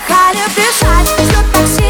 отдыхали, бежать, так такси.